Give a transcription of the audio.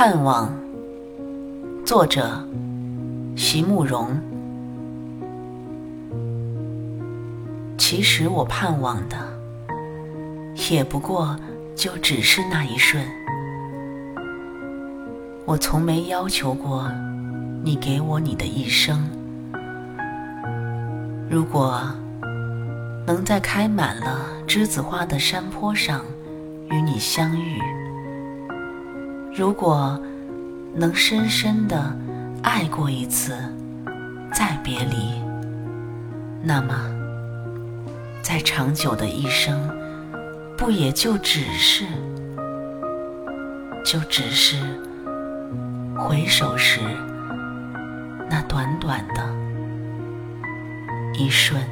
盼望，作者席慕容。其实我盼望的，也不过就只是那一瞬。我从没要求过你给我你的一生。如果能在开满了栀子花的山坡上与你相遇。如果能深深的爱过一次，再别离，那么，再长久的一生，不也就只是，就只是回首时那短短的一瞬。